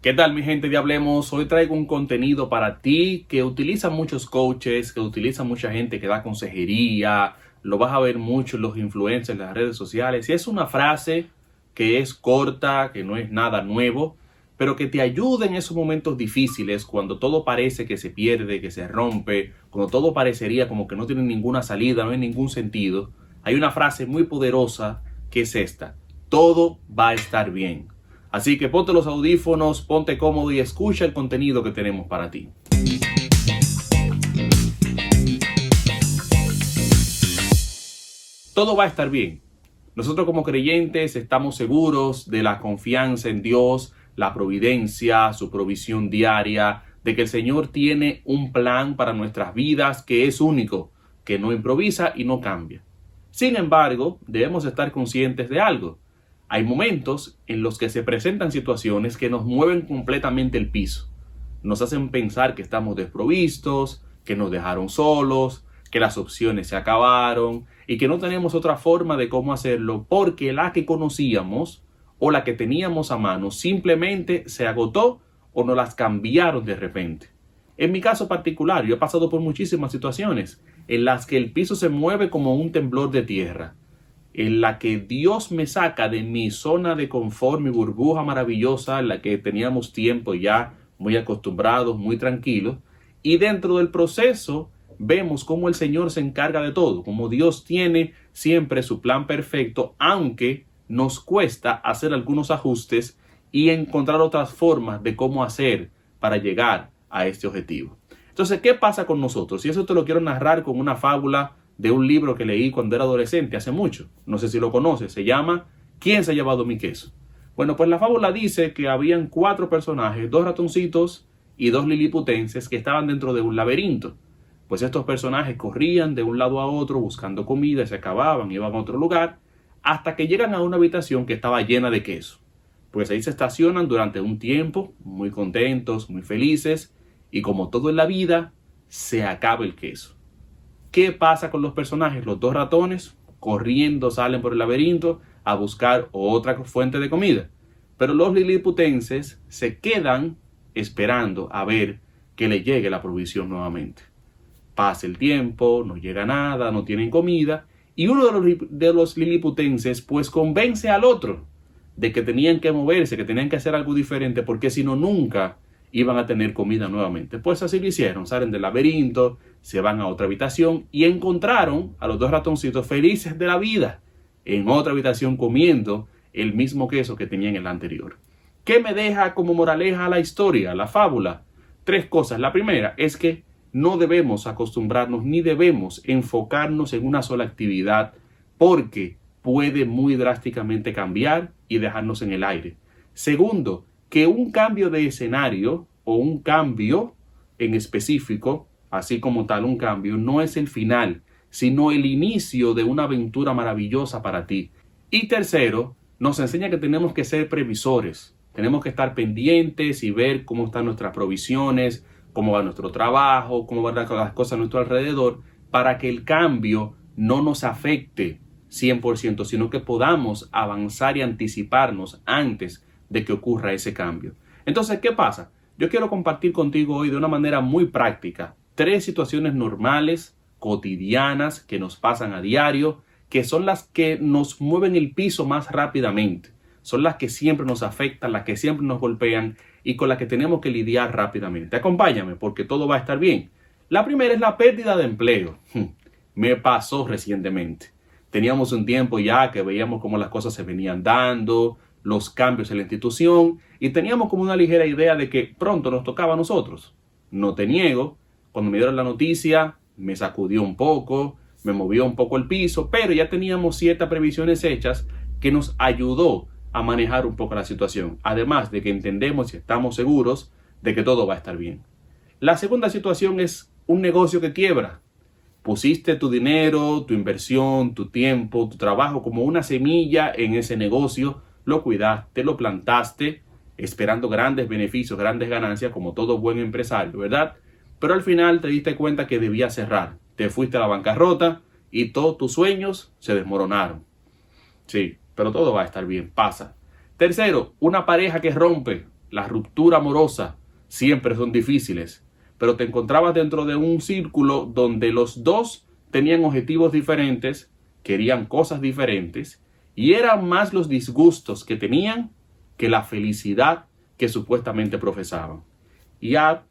¿Qué tal mi gente de? Hoy traigo un contenido para ti que utiliza muchos coaches, que utiliza mucha gente que da consejería, lo vas a ver mucho en los influencers, en las redes sociales. Y es una frase que es corta, que no es nada nuevo, pero que te ayuda en esos momentos difíciles, cuando todo parece que se pierde, que se rompe, cuando todo parecería como que no tiene ninguna salida, no hay ningún sentido. Hay una frase muy poderosa que es esta, todo va a estar bien. Así que ponte los audífonos, ponte cómodo y escucha el contenido que tenemos para ti. Todo va a estar bien. Nosotros como creyentes estamos seguros de la confianza en Dios, la providencia, su provisión diaria, de que el Señor tiene un plan para nuestras vidas que es único, que no improvisa y no cambia. Sin embargo, debemos estar conscientes de algo hay momentos en los que se presentan situaciones que nos mueven completamente el piso. Nos hacen pensar que estamos desprovistos, que nos dejaron solos, que las opciones se acabaron y que no tenemos otra forma de cómo hacerlo porque la que conocíamos o la que teníamos a mano simplemente se agotó o nos las cambiaron de repente. En mi caso particular, yo he pasado por muchísimas situaciones en las que el piso se mueve como un temblor de tierra en la que Dios me saca de mi zona de confort, mi burbuja maravillosa, en la que teníamos tiempo ya muy acostumbrados, muy tranquilos, y dentro del proceso vemos cómo el Señor se encarga de todo, como Dios tiene siempre su plan perfecto, aunque nos cuesta hacer algunos ajustes y encontrar otras formas de cómo hacer para llegar a este objetivo. Entonces, ¿qué pasa con nosotros? Y eso te lo quiero narrar con una fábula de un libro que leí cuando era adolescente, hace mucho. No sé si lo conoces. Se llama ¿Quién se ha llevado mi queso? Bueno, pues la fábula dice que habían cuatro personajes, dos ratoncitos y dos liliputenses que estaban dentro de un laberinto. Pues estos personajes corrían de un lado a otro buscando comida, se acababan, iban a otro lugar, hasta que llegan a una habitación que estaba llena de queso. Pues ahí se estacionan durante un tiempo, muy contentos, muy felices, y como todo en la vida, se acaba el queso. ¿Qué pasa con los personajes? Los dos ratones corriendo salen por el laberinto a buscar otra fuente de comida. Pero los liliputenses se quedan esperando a ver que le llegue la provisión nuevamente. Pasa el tiempo, no llega nada, no tienen comida, y uno de los, de los liliputenses pues convence al otro de que tenían que moverse, que tenían que hacer algo diferente, porque si no, nunca iban a tener comida nuevamente. Pues así lo hicieron, salen del laberinto, se van a otra habitación y encontraron a los dos ratoncitos felices de la vida en otra habitación comiendo el mismo queso que tenían en la anterior. ¿Qué me deja como moraleja la historia, la fábula? Tres cosas. La primera es que no debemos acostumbrarnos ni debemos enfocarnos en una sola actividad porque puede muy drásticamente cambiar y dejarnos en el aire. Segundo, que un cambio de escenario o un cambio en específico, así como tal un cambio, no es el final, sino el inicio de una aventura maravillosa para ti. Y tercero, nos enseña que tenemos que ser previsores, tenemos que estar pendientes y ver cómo están nuestras provisiones, cómo va nuestro trabajo, cómo van las cosas a nuestro alrededor, para que el cambio no nos afecte 100%, sino que podamos avanzar y anticiparnos antes de que ocurra ese cambio. Entonces, ¿qué pasa? Yo quiero compartir contigo hoy de una manera muy práctica tres situaciones normales, cotidianas, que nos pasan a diario, que son las que nos mueven el piso más rápidamente. Son las que siempre nos afectan, las que siempre nos golpean y con las que tenemos que lidiar rápidamente. Acompáñame porque todo va a estar bien. La primera es la pérdida de empleo. Me pasó recientemente. Teníamos un tiempo ya que veíamos cómo las cosas se venían dando, los cambios en la institución y teníamos como una ligera idea de que pronto nos tocaba a nosotros. No te niego, cuando me dieron la noticia me sacudió un poco, me movió un poco el piso, pero ya teníamos ciertas previsiones hechas que nos ayudó a manejar un poco la situación, además de que entendemos y estamos seguros de que todo va a estar bien. La segunda situación es un negocio que quiebra. Pusiste tu dinero, tu inversión, tu tiempo, tu trabajo como una semilla en ese negocio lo cuidaste, lo plantaste, esperando grandes beneficios, grandes ganancias, como todo buen empresario, ¿verdad? Pero al final te diste cuenta que debía cerrar. Te fuiste a la bancarrota y todos tus sueños se desmoronaron. Sí, pero todo va a estar bien, pasa. Tercero, una pareja que rompe. la ruptura amorosa siempre son difíciles, pero te encontrabas dentro de un círculo donde los dos tenían objetivos diferentes, querían cosas diferentes, y eran más los disgustos que tenían que la felicidad que supuestamente profesaban. Y a,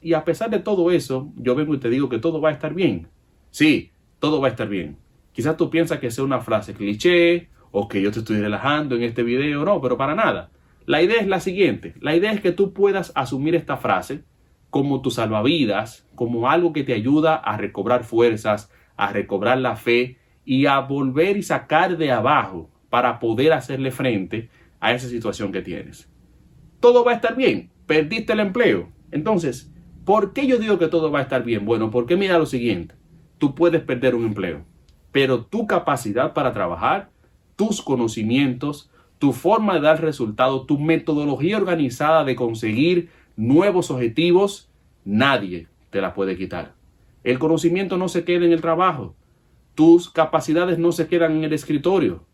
y a pesar de todo eso, yo vengo y te digo que todo va a estar bien. Sí, todo va a estar bien. Quizás tú piensas que sea una frase cliché o que yo te estoy relajando en este video, no, pero para nada. La idea es la siguiente, la idea es que tú puedas asumir esta frase como tu salvavidas, como algo que te ayuda a recobrar fuerzas, a recobrar la fe y a volver y sacar de abajo para poder hacerle frente a esa situación que tienes. Todo va a estar bien, perdiste el empleo. Entonces, ¿por qué yo digo que todo va a estar bien? Bueno, porque mira lo siguiente, tú puedes perder un empleo, pero tu capacidad para trabajar, tus conocimientos, tu forma de dar resultado, tu metodología organizada de conseguir nuevos objetivos, nadie te la puede quitar. El conocimiento no se queda en el trabajo. Tus capacidades no se quedan en el escritorio.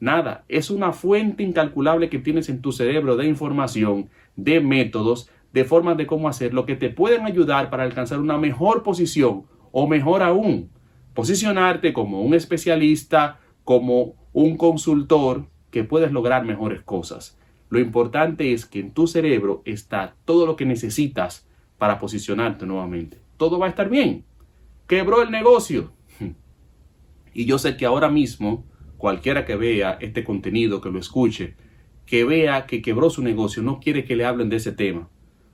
Nada, es una fuente incalculable que tienes en tu cerebro de información, de métodos, de formas de cómo hacerlo que te pueden ayudar para alcanzar una mejor posición o mejor aún, posicionarte como un especialista, como un consultor que puedes lograr mejores cosas. Lo importante es que en tu cerebro está todo lo que necesitas para posicionarte nuevamente. Todo va a estar bien. Quebró el negocio. Y yo sé que ahora mismo, cualquiera que vea este contenido, que lo escuche, que vea que quebró su negocio, no quiere que le hablen de ese tema.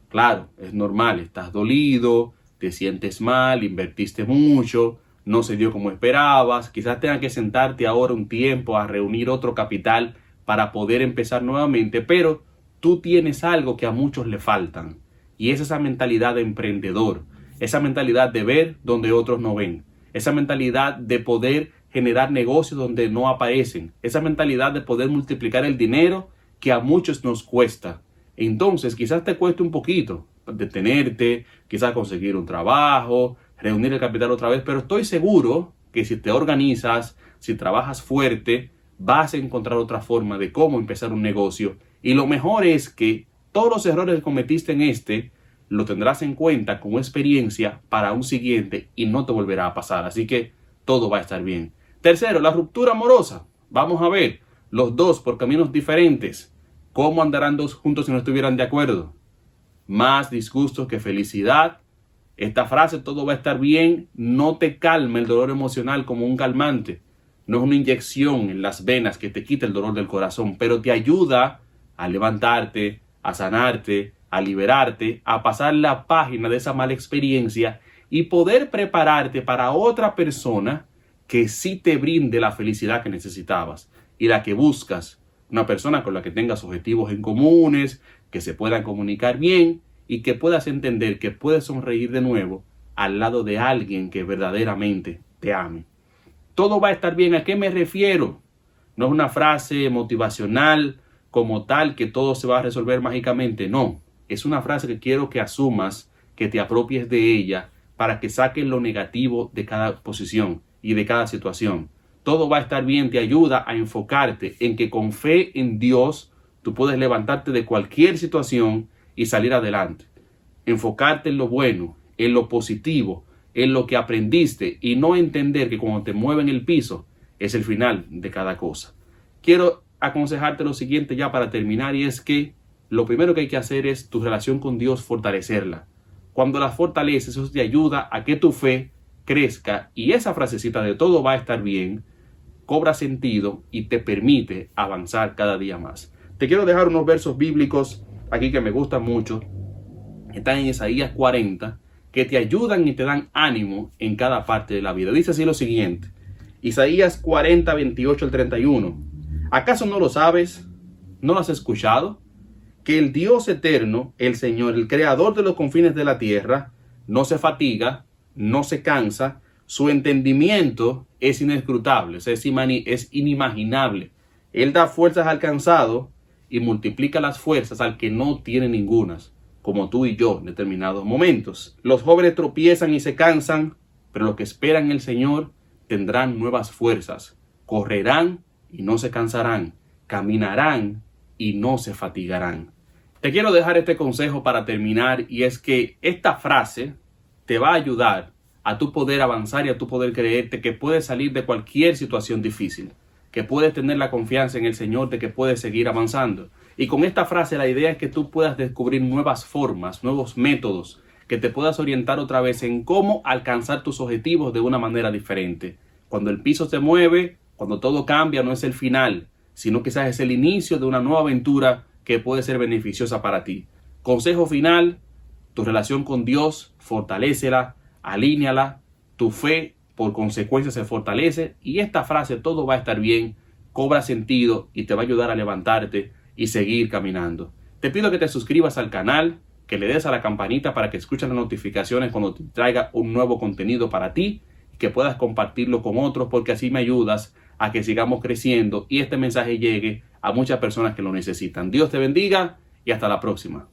Claro, es normal, estás dolido, te sientes mal, invertiste mucho, no se dio como esperabas, quizás tengas que sentarte ahora un tiempo a reunir otro capital para poder empezar nuevamente, pero tú tienes algo que a muchos le faltan y es esa mentalidad de emprendedor, esa mentalidad de ver donde otros no ven, esa mentalidad de poder generar negocios donde no aparecen, esa mentalidad de poder multiplicar el dinero que a muchos nos cuesta. Entonces quizás te cueste un poquito detenerte, quizás conseguir un trabajo, reunir el capital otra vez, pero estoy seguro que si te organizas, si trabajas fuerte, vas a encontrar otra forma de cómo empezar un negocio. Y lo mejor es que todos los errores que cometiste en este, lo tendrás en cuenta como experiencia para un siguiente y no te volverá a pasar. Así que todo va a estar bien. Tercero, la ruptura amorosa. Vamos a ver, los dos por caminos diferentes. ¿Cómo andarán dos juntos si no estuvieran de acuerdo? Más disgustos que felicidad. Esta frase, todo va a estar bien, no te calma el dolor emocional como un calmante no es una inyección en las venas que te quita el dolor del corazón, pero te ayuda a levantarte, a sanarte, a liberarte, a pasar la página de esa mala experiencia y poder prepararte para otra persona que sí te brinde la felicidad que necesitabas y la que buscas. Una persona con la que tengas objetivos en comunes, que se puedan comunicar bien y que puedas entender que puedes sonreír de nuevo al lado de alguien que verdaderamente te ame todo va a estar bien. ¿A qué me refiero? No es una frase motivacional como tal que todo se va a resolver mágicamente. No, es una frase que quiero que asumas, que te apropies de ella para que saques lo negativo de cada posición y de cada situación. Todo va a estar bien, te ayuda a enfocarte en que con fe en Dios tú puedes levantarte de cualquier situación y salir adelante. Enfocarte en lo bueno, en lo positivo, en lo que aprendiste y no entender que cuando te mueven el piso es el final de cada cosa. Quiero aconsejarte lo siguiente ya para terminar y es que lo primero que hay que hacer es tu relación con Dios fortalecerla. Cuando la fortaleces, eso te ayuda a que tu fe crezca y esa frasecita de todo va a estar bien cobra sentido y te permite avanzar cada día más. Te quiero dejar unos versos bíblicos aquí que me gustan mucho. Están en Isaías 40 que te ayudan y te dan ánimo en cada parte de la vida. Dice así lo siguiente. Isaías 40, 28 al 31. ¿Acaso no lo sabes? ¿No lo has escuchado? Que el Dios eterno, el Señor, el creador de los confines de la tierra, no se fatiga, no se cansa, su entendimiento es inescrutable, es, inimaginable. Él da fuerzas al cansado y multiplica las fuerzas al que no tiene ningunas como tú y yo en determinados momentos. Los jóvenes tropiezan y se cansan, pero los que esperan el Señor tendrán nuevas fuerzas, correrán y no se cansarán, caminarán y no se fatigarán. Te quiero dejar este consejo para terminar y es que esta frase te va a ayudar a tu poder avanzar y a tu poder creerte que puedes salir de cualquier situación difícil, que puedes tener la confianza en el Señor de que puedes seguir avanzando. Y con esta frase la idea es que tú puedas descubrir nuevas formas, nuevos métodos, que te puedas orientar otra vez en cómo alcanzar tus objetivos de una manera diferente. Cuando el piso se mueve, cuando todo cambia, no es el final, sino quizás es el inicio de una nueva aventura que puede ser beneficiosa para ti. Consejo final, tu relación con Dios, fortalecela, alíñala, tu fe por consecuencia se fortalece y esta frase todo va a estar bien, cobra sentido y te va a ayudar a levantarte y seguir caminando. Te pido que te suscribas al canal, que le des a la campanita para que escuches las notificaciones cuando te traiga un nuevo contenido para ti y que puedas compartirlo con otros porque así me ayudas a que sigamos creciendo y este mensaje llegue a muchas personas que lo necesitan. Dios te bendiga y hasta la próxima.